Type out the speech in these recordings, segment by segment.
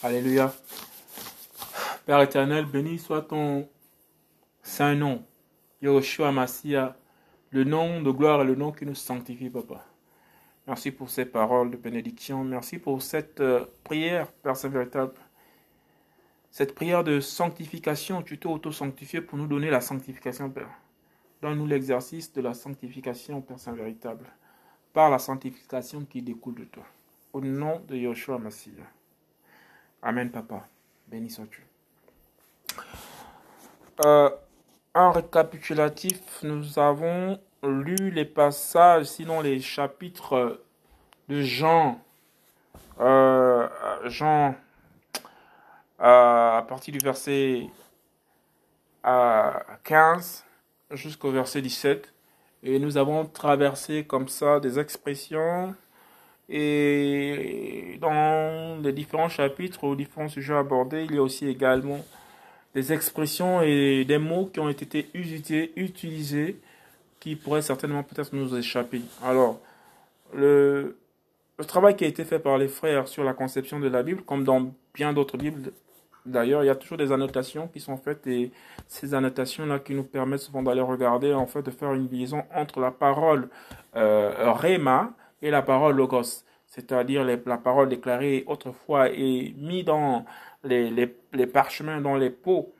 Alléluia. Père éternel, béni soit ton saint nom. Yoshua Massia, le nom de gloire et le nom qui nous sanctifie, Papa. Merci pour ces paroles de bénédiction. Merci pour cette euh, prière, Père Saint véritable. Cette prière de sanctification, tu t'es auto-sanctifié pour nous donner la sanctification, Père. Donne-nous l'exercice de la sanctification, Père Saint véritable, par la sanctification qui découle de toi. Au nom de Yoshua Massia. Amen, Papa. Béni sois-tu. Euh, en récapitulatif, nous avons lu les passages, sinon les chapitres de Jean, euh, Jean, euh, à partir du verset 15 jusqu'au verset 17. Et nous avons traversé comme ça des expressions et dans les différents chapitres ou différents sujets abordés, il y a aussi également des expressions et des mots qui ont été utilisés, utilisés qui pourraient certainement peut-être nous échapper. Alors, le, le travail qui a été fait par les frères sur la conception de la Bible, comme dans bien d'autres Bibles, d'ailleurs, il y a toujours des annotations qui sont faites et ces annotations-là qui nous permettent souvent d'aller regarder, en fait, de faire une liaison entre la parole euh, Réma, et la parole logos, c'est-à-dire la parole déclarée autrefois et mise dans les, parchemins, dans les pots,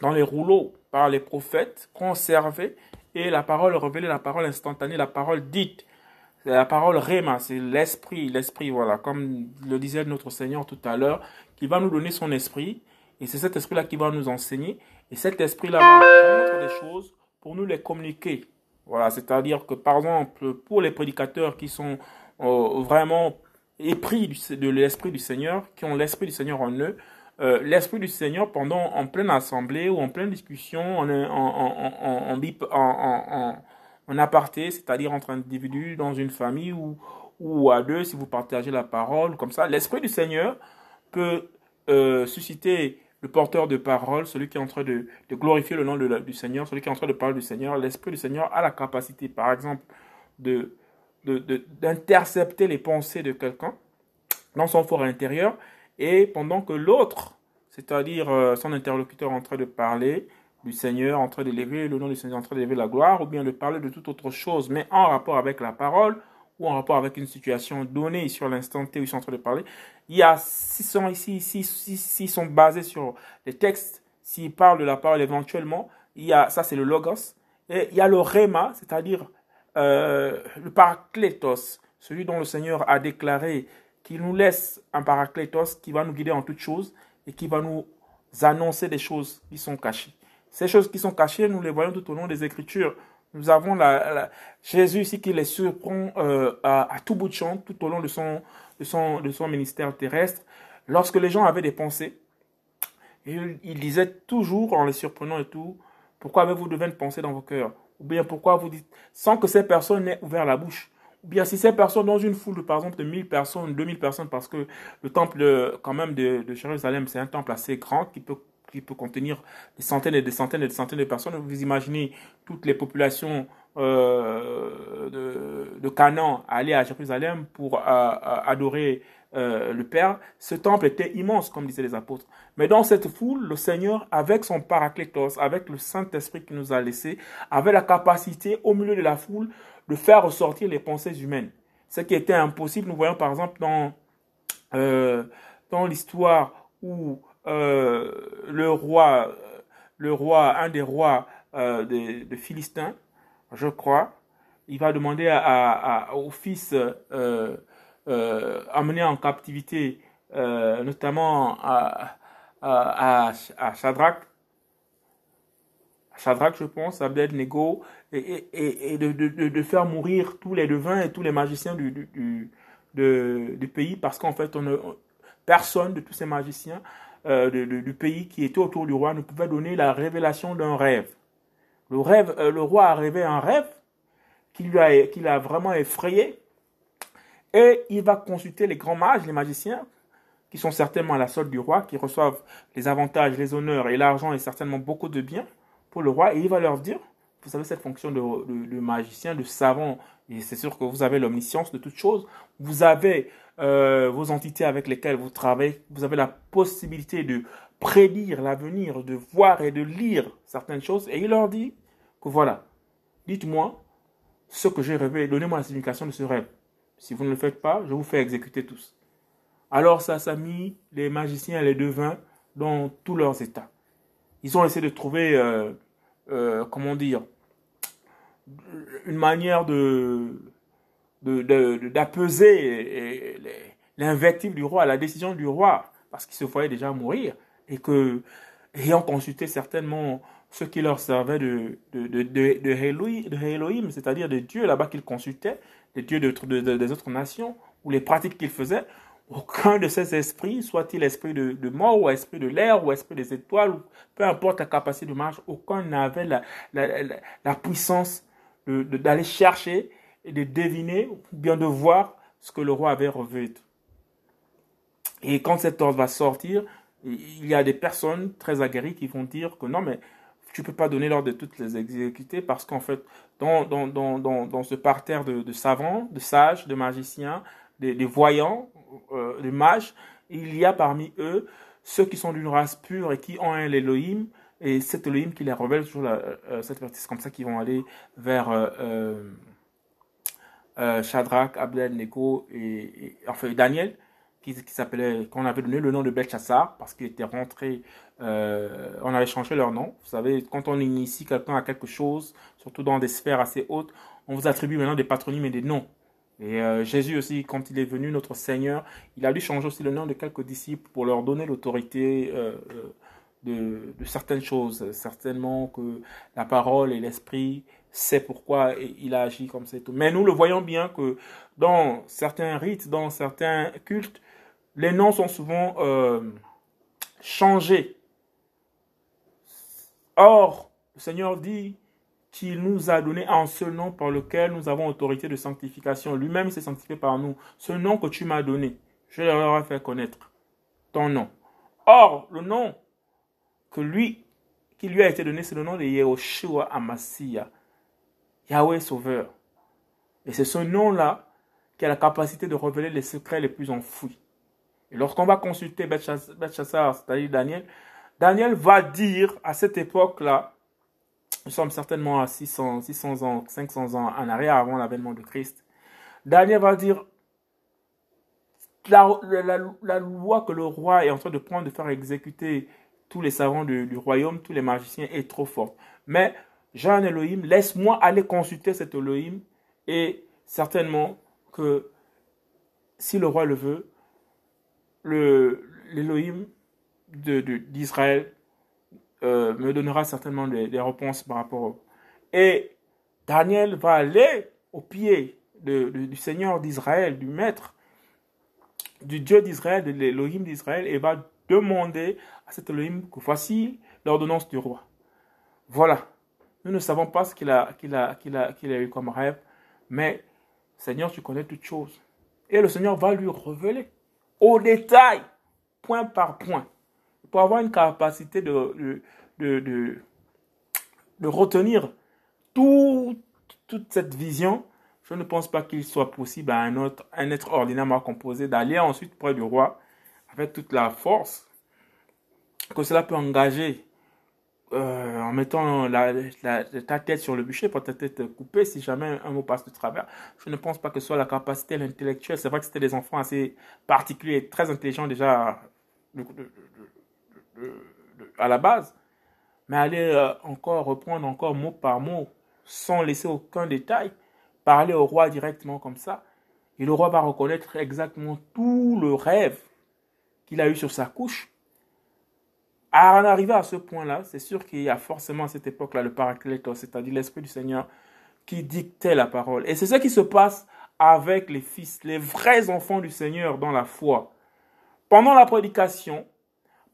dans les rouleaux par les prophètes, conservée, et la parole révélée, la parole instantanée, la parole dite. C'est la parole réma, c'est l'esprit, l'esprit, voilà, comme le disait notre Seigneur tout à l'heure, qui va nous donner son esprit, et c'est cet esprit-là qui va nous enseigner, et cet esprit-là va nous des choses pour nous les communiquer. Voilà, c'est-à-dire que par exemple, pour les prédicateurs qui sont euh, vraiment épris de l'esprit du Seigneur, qui ont l'esprit du Seigneur en eux, euh, l'esprit du Seigneur pendant en pleine assemblée ou en pleine discussion, en, aparté, c'est-à-dire entre individus dans une famille ou, ou à deux, si vous partagez la parole, comme ça, l'esprit du Seigneur peut euh, susciter le porteur de parole, celui qui est en train de, glorifier le nom du Seigneur, celui qui est en train de parler du Seigneur, l'Esprit du Seigneur a la capacité, par exemple, de d'intercepter les pensées de quelqu'un dans son fort intérieur, et pendant que l'autre, c'est-à-dire euh, son interlocuteur en train de parler du Seigneur, en train d'élever le nom du Seigneur, en train d'élever la gloire, ou bien de parler de toute autre chose, mais en rapport avec la parole, ou en rapport avec une situation donnée sur l'instant T où ils sont en train de parler, il y a, s'ils sont ici, s'ils sont basés sur les textes, s'ils parlent de la parole éventuellement, il y a, ça c'est le logos, et il y a le rema, c'est-à-dire euh, le paraclétos, celui dont le Seigneur a déclaré qu'il nous laisse un paraclétos qui va nous guider en toutes choses et qui va nous annoncer des choses qui sont cachées. Ces choses qui sont cachées, nous les voyons tout au long des Écritures. Nous avons Jésus ici qui les surprend euh, à, tout bout de champ tout au long de son, ministère terrestre. Lorsque les gens avaient des pensées, il, il disait toujours en les surprenant et tout, pourquoi avez-vous de vaines pensées dans vos cœurs? Ou bien pourquoi vous dites, sans que ces personnes n'aient ouvert la bouche? Ou bien si ces personnes, dans une foule, par exemple, de 1000 personnes, 2000 personnes, parce que le temple, quand même, de Jérusalem, c'est un temple assez grand qui peut qui peut contenir des centaines et des centaines et des centaines de personnes. Vous imaginez toutes les populations euh, de, Canaan aller à Jérusalem pour euh, euh, adorer le Père. Ce temple était immense, comme disaient les apôtres. Mais dans cette foule, le Seigneur, avec son paraclétos, avec le Saint-Esprit qui nous a laissé, avait la capacité, au milieu de la foule, de faire ressortir les pensées humaines. Ce qui était impossible, nous voyons par exemple dans, dans l'histoire où euh, le roi, le roi, un des rois euh, de, Philistins, je crois, il va demander à, au fils euh, amené en captivité, notamment à, à, à Shadrach, Shadrach, je pense, Abednego, et, et, de, de, de, faire mourir tous les devins et tous les magiciens du, du, du, pays, parce qu'en fait, on, personne de tous ces magiciens euh, du pays qui était autour du roi ne pouvait donner la révélation d'un rêve. Le, rêve, euh, le roi a rêvé un rêve qui lui a, qui l'a vraiment effrayé. Et il va consulter les grands mages, les magiciens, qui sont certainement à la solde du roi, qui reçoivent les avantages, les honneurs et l'argent et certainement beaucoup de biens pour le roi. Et il va leur dire, vous avez cette fonction de, magicien, de savant, et c'est sûr que vous avez l'omniscience de toutes choses, vous avez euh, vos entités avec lesquelles vous travaillez, vous avez la possibilité de prédire l'avenir, de voir et de lire certaines choses, et il leur dit que voilà, dites-moi ce que j'ai rêvé, donnez-moi la signification de ce rêve. Si vous ne le faites pas, je vous fais exécuter tous. Alors ça, ça mis les magiciens et les devins dans tous leurs états. Ils ont essayé de trouver, euh, euh, comment dire, une manière de d'apaiser l'invective du roi, la décision du roi, parce qu'il se voyait déjà mourir, et que, ayant consulté certainement ceux qui leur servaient de, de, de, de, Elohim, c'est-à-dire des dieux là-bas qu'ils consultaient, des dieux des autres nations, ou les pratiques qu'ils faisaient, aucun de ces esprits, soit-il esprit de, mort, ou esprit de l'air, ou esprit des étoiles, peu importe la capacité de marche, aucun n'avait la, la, la, puissance d'aller chercher et de deviner, ou bien de voir ce que le roi avait revêtu. Et quand cet ordre va sortir, il y a des personnes très aguerries qui vont dire que non, mais tu ne peux pas donner l'ordre de toutes les exécuter parce qu'en fait, dans, dans, dans, dans, ce parterre de, de, savants, de sages, de magiciens, de, voyants, euh, de mages, il y a parmi eux ceux qui sont d'une race pure et qui ont un Elohim, et cet Elohim qui les révèle toujours euh, cette partie. C'est comme ça qu'ils vont aller vers euh, euh, Shadrach, Abednego et, et, enfin Daniel, qui, qui s'appelait, qu'on avait donné le nom de Belshazzar parce qu'il était rentré, euh, on avait changé leur nom. Vous savez, quand on initie quelqu'un à quelque chose, surtout dans des sphères assez hautes, on vous attribue maintenant des patronymes et des noms. Et euh, Jésus aussi, quand il est venu, notre Seigneur, il a dû changer aussi le nom de quelques disciples pour leur donner l'autorité euh, euh de, certaines choses. Certainement que la parole et l'esprit sait pourquoi il a agi comme c'est. Mais nous le voyons bien que dans certains rites, dans certains cultes, les noms sont souvent changés. Or, le Seigneur dit qu'il nous a donné un seul nom par lequel nous avons autorité de sanctification. Lui-même s'est sanctifié par nous. Ce nom que tu m'as donné, je leur ai fait connaître. Ton nom. Or, le nom que lui, qui lui a été donné, c'est le nom de Yehoshua Amasia. Yahweh Sauveur. Et c'est ce nom-là qui a la capacité de révéler les secrets les plus enfouis. Et lorsqu'on va consulter Belshazzar, c'est-à-dire Daniel, Daniel va dire à cette époque-là, nous sommes certainement à 600, 600 ans, 500 ans en arrière avant l'avènement de Christ, Daniel va dire, la, loi que le roi est en train de prendre, de faire exécuter tous les savants du, du royaume, tous les magiciens, est trop forte. Mais j'ai un Elohim, laisse-moi aller consulter cet Elohim et certainement que si le roi le veut, l'Elohim d'Israël euh, me donnera certainement des, réponses par rapport. Et Daniel va aller au pied du Seigneur d'Israël, du Maître, du Dieu d'Israël, de l'Elohim d'Israël, et va demander à cet Elohim que voici l'ordonnance du roi. Voilà. Nous ne savons pas ce qu'il a, qu'il a, qu'il a, qu'il a eu comme rêve, mais Seigneur, tu connais toutes choses. Et le Seigneur va lui révéler au détail, point par point, pour avoir une capacité de, de, de, de, retenir tout, toute cette vision. Je ne pense pas qu'il soit possible à un, autre, un être ordinairement composé d'aller ensuite près du roi avec toute la force que cela peut engager euh, en mettant la, ta tête sur le bûcher pour ta tête coupée si jamais un mot passe de travers. Je ne pense pas que ce soit la capacité intellectuelle. C'est vrai que c'était des enfants assez particuliers, très intelligents déjà à la base. Mais aller euh, encore reprendre encore mot par mot sans laisser aucun détail, parler au roi directement comme ça, et le roi va reconnaître exactement tout le rêve qu'il a eu sur sa couche à en arriver à ce point-là, c'est sûr qu'il y a forcément à cette époque-là le paraclétos, c'est-à-dire l'Esprit du Seigneur qui dictait la parole. Et c'est ce qui se passe avec les fils, les vrais enfants du Seigneur dans la foi. Pendant la prédication,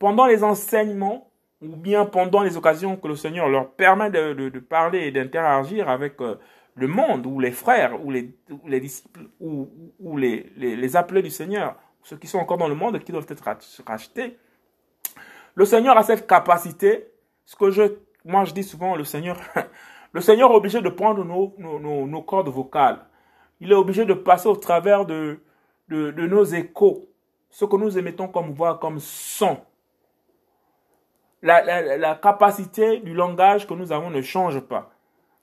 pendant les enseignements, ou bien pendant les occasions que le Seigneur leur permet de, parler et d'interagir avec euh, le monde, ou les frères, ou les, les disciples, ou, les, les, les, appelés du Seigneur, ceux qui sont encore dans le monde et qui doivent être rachetés, le Seigneur a cette capacité, ce que je, moi je dis souvent, le Seigneur Le Seigneur est obligé de prendre nos, nos, nos, cordes vocales. Il est obligé de passer au travers de, de nos échos, ce que nous émettons comme voix, comme son. La, capacité du langage que nous avons ne change pas.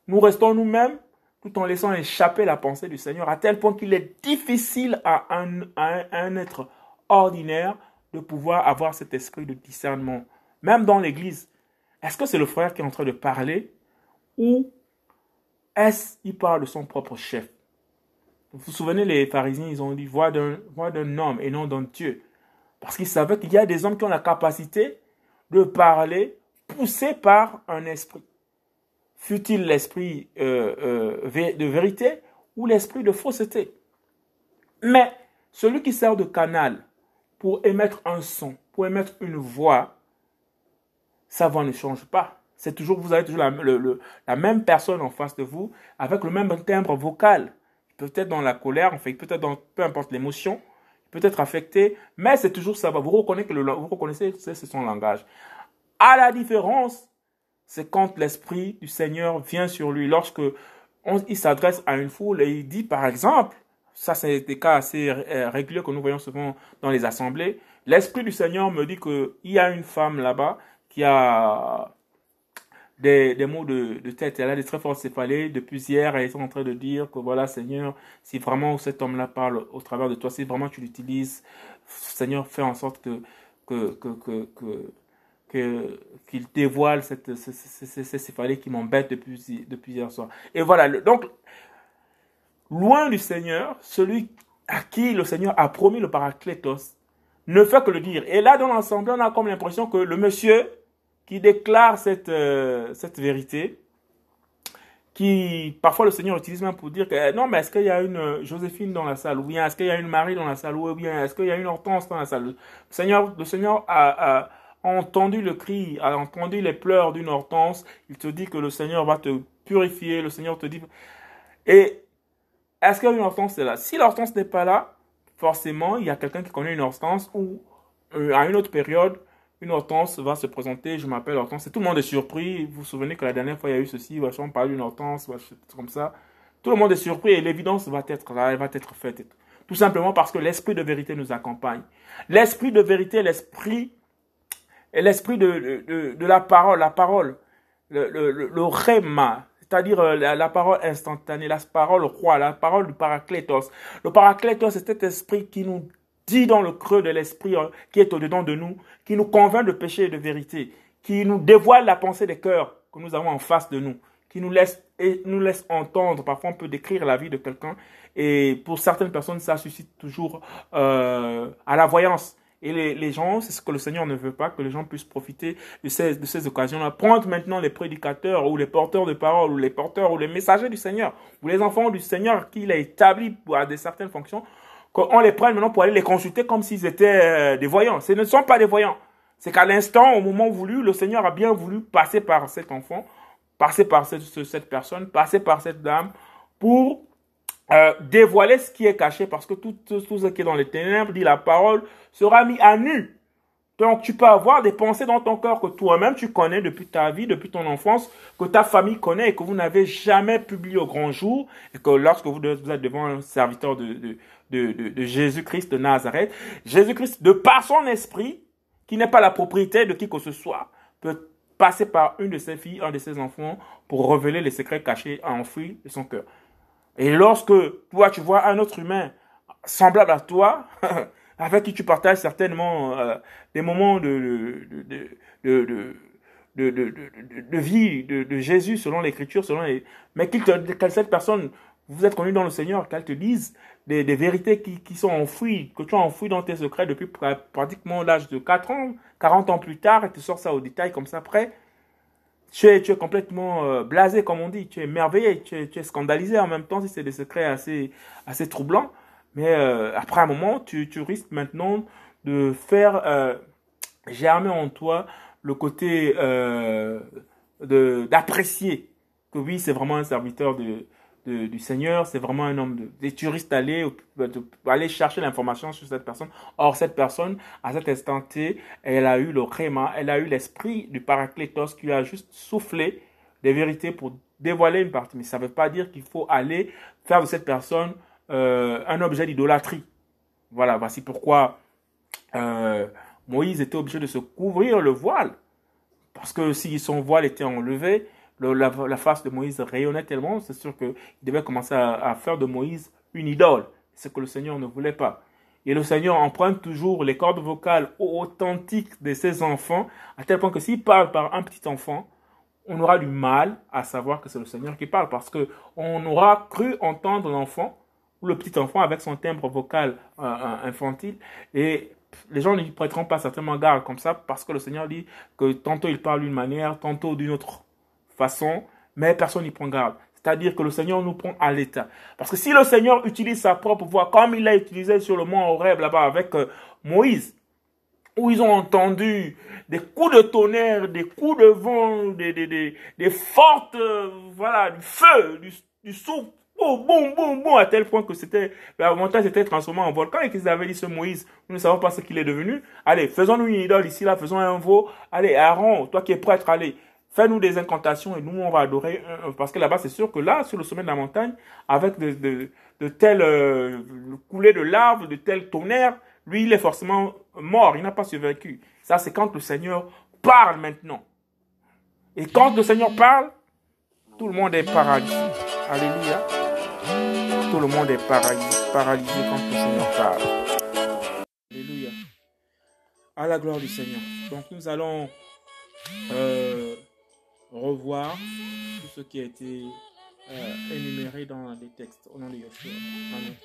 Nous restons nous-mêmes tout en laissant échapper la pensée du Seigneur à tel point qu'il est difficile à un, à un être ordinaire de pouvoir avoir cet esprit de discernement. Même dans l'Église, est-ce que c'est le frère qui est en train de parler ou est-ce qu'il parle de son propre chef? Vous vous souvenez, les pharisiens, ils ont dit voix d'un homme et non d'un Dieu. Parce qu'ils savaient qu'il y a des hommes qui ont la capacité de parler poussés par un esprit. Fut-il l'esprit euh, euh, de vérité ou l'esprit de fausseté? Mais celui qui sert de canal pour émettre un son, pour émettre une voix, sa voix ne change pas. C'est toujours, vous avez toujours la, même personne en face de vous, avec le même timbre vocal. Peut-être dans la colère, peut-être dans peu importe l'émotion, peut-être affecté, mais c'est toujours ça. Vous reconnaissez que le, vous reconnaissez c'est son langage. À la différence, c'est quand l'esprit du Seigneur vient sur lui, lorsque il s'adresse à une foule et il dit, par exemple, ça c'est des cas assez euh, réguliers que nous voyons souvent dans les assemblées. L'Esprit du Seigneur me dit qu'il y a une femme là-bas qui a des, des maux de, de, tête. Elle a des très fortes céphalées. Depuis hier, elle est en train de dire que voilà, Seigneur, si vraiment cet homme-là parle au travers de toi, si vraiment tu l'utilises, Seigneur, fais en sorte que, que, que, que, qu'il dévoile cette, ces, céphalées qui m'embêtent depuis, depuis hier soir. Et voilà, donc loin du Seigneur, celui à qui le Seigneur a promis le paraclétos ne fait que le dire. Et là, dans l'ensemble, on a comme l'impression que le monsieur qui déclare cette, euh, cette vérité, qui parfois le Seigneur utilise même pour dire que eh, non, mais est-ce qu'il y a une Joséphine dans la salle, ou bien est-ce qu'il y a une Marie dans la salle, ou bien est-ce qu'il y a une Hortense dans la salle? Le Seigneur, le Seigneur a, a entendu le cri, a entendu les pleurs d'une Hortense. Il te dit que le Seigneur va te purifier, le Seigneur te dit. Et est-ce qu'il y a une Hortense? Là Si l'Hortense n'est pas là, forcément, il y a quelqu'un qui connaît une Hortense ou euh, à une autre période, une Hortense va se présenter, je m'appelle Hortense, et tout le monde est surpris. Vous vous souvenez que la dernière fois, il y a eu ceci, on parle d'une Hortense, comme ça. Tout le monde est surpris et l'évidence va être là, elle va être faite. Tout simplement parce que l'esprit de vérité nous accompagne. L'esprit de vérité, l'esprit, l'esprit de, de, la parole, la parole, le, le, le, le c'est-à-dire euh, la, parole instantanée, la parole roi, la parole du paraclétos. Le paraclétos, c'est cet esprit qui nous dit dans le creux de l'esprit euh, qui est au-dedans de nous, qui nous convainc de péché et de vérité, qui nous dévoile la pensée des cœurs que nous avons en face de nous, qui nous laisse, nous laisse entendre. Parfois, on peut décrire la vie de quelqu'un et pour certaines personnes, ça suscite toujours euh, à la voyance. Et les, gens, c'est ce que le Seigneur ne veut pas, que les gens puissent profiter de ces, de ces occasions-là. Prendre maintenant les prédicateurs ou les porteurs de parole ou les porteurs ou les messagers du Seigneur ou les enfants du Seigneur qu'il a établis pour à des certaines fonctions, qu'on les prenne maintenant pour aller les consulter comme s'ils étaient euh, des voyants. Ce ne sont pas des voyants. C'est qu'à l'instant, au moment voulu, le Seigneur a bien voulu passer par cet enfant, passer par cette, cette personne, passer par cette dame pour euh, dévoiler ce qui est caché parce que tout, tout, ce qui est dans les ténèbres, dit la parole, sera mis à nu. Donc tu peux avoir des pensées dans ton cœur que toi-même tu connais depuis ta vie, depuis ton enfance, que ta famille connaît et que vous n'avez jamais publié au grand jour et que lorsque vous êtes devant un serviteur de, de, de, Jésus-Christ de Nazareth, Jésus-Christ, de par son esprit, qui n'est pas la propriété de qui que ce soit, peut passer par une de ses filles, un de ses enfants, pour révéler les secrets cachés, enfouis de son cœur. Et lorsque toi, tu vois un autre humain semblable à toi, avec qui tu partages certainement euh, des moments de, de, de, de, de vie de, Jésus selon l'écriture, selon les... mais qu'il te, que cette personne, vous êtes connu dans le Seigneur, qu'elle te dise des, des vérités qui, qui, sont enfouies, que tu as enfouies dans tes secrets depuis pratiquement l'âge de 4 ans, 40 ans plus tard, et tu sors ça au détail comme ça après tu es, tu es complètement euh, blasé, comme on dit, tu es merveilleux, tu es, tu es scandalisé en même temps si c'est des secrets assez, assez troublants. Mais euh, après un moment, tu, tu risques maintenant de faire euh, germer en toi le côté euh, d'apprécier que oui, c'est vraiment un serviteur de, du Seigneur, c'est vraiment un homme de, des turistes aller, aller chercher l'information sur cette personne. Or, cette personne, à cet instant T, elle a eu le créma, elle a eu l'esprit du paraclétos qui a juste soufflé des vérités pour dévoiler une partie. Mais ça ne veut pas dire qu'il faut aller faire de cette personne euh, un objet d'idolâtrie. Voilà, voici pourquoi euh, Moïse était obligé de se couvrir le voile. Parce que si son voile était enlevé, la, face de Moïse rayonnait tellement, c'est sûr qu'il devait commencer à, faire de Moïse une idole. Ce que le Seigneur ne voulait pas. Et le Seigneur emprunte toujours les cordes vocales authentiques de ses enfants, à tel point que s'il parle par un petit enfant, on aura du mal à savoir que c'est le Seigneur qui parle, parce que on aura cru entendre l'enfant ou le petit enfant avec son timbre vocal euh, euh, infantile, et les gens ne prêteront pas certainement garde comme ça, parce que le Seigneur dit que tantôt il parle d'une manière, tantôt d'une autre façon, mais personne n'y prend garde. C'est-à-dire que le Seigneur nous prend à l'état. Parce que si le Seigneur utilise sa propre voix, comme il l'a utilisé sur le mont Horeb là-bas avec euh, Moïse, où ils ont entendu des coups de tonnerre, des coups de vent, des, des, des, fortes, euh, voilà, du feu, du, du souffle, boum, boum, boum, boum, à tel point que c'était, la montagne s'était transformée en volcan et qu'ils avaient dit ce Moïse, nous ne savons pas ce qu'il est devenu. Allez, faisons-nous une idole ici, là, faisons un veau. Allez, Aaron, toi qui es prêtre, allez, fais-nous des incantations et nous, on va adorer. Parce que là-bas, c'est sûr que là, sur le sommet de la montagne, avec de, de, de telles euh, coulées de lave, de tels tonnerres, lui, il est forcément mort, il n'a pas survécu. Ça, c'est quand le Seigneur parle maintenant. Et quand le Seigneur parle, tout le monde est paralysé. Alléluia. Le monde est paralysé, paralysé quand le Seigneur parle. Alléluia. À la gloire du Seigneur. Donc nous allons euh, revoir tout ce qui a été euh, énuméré dans les textes au nom de Yeshua. Amen.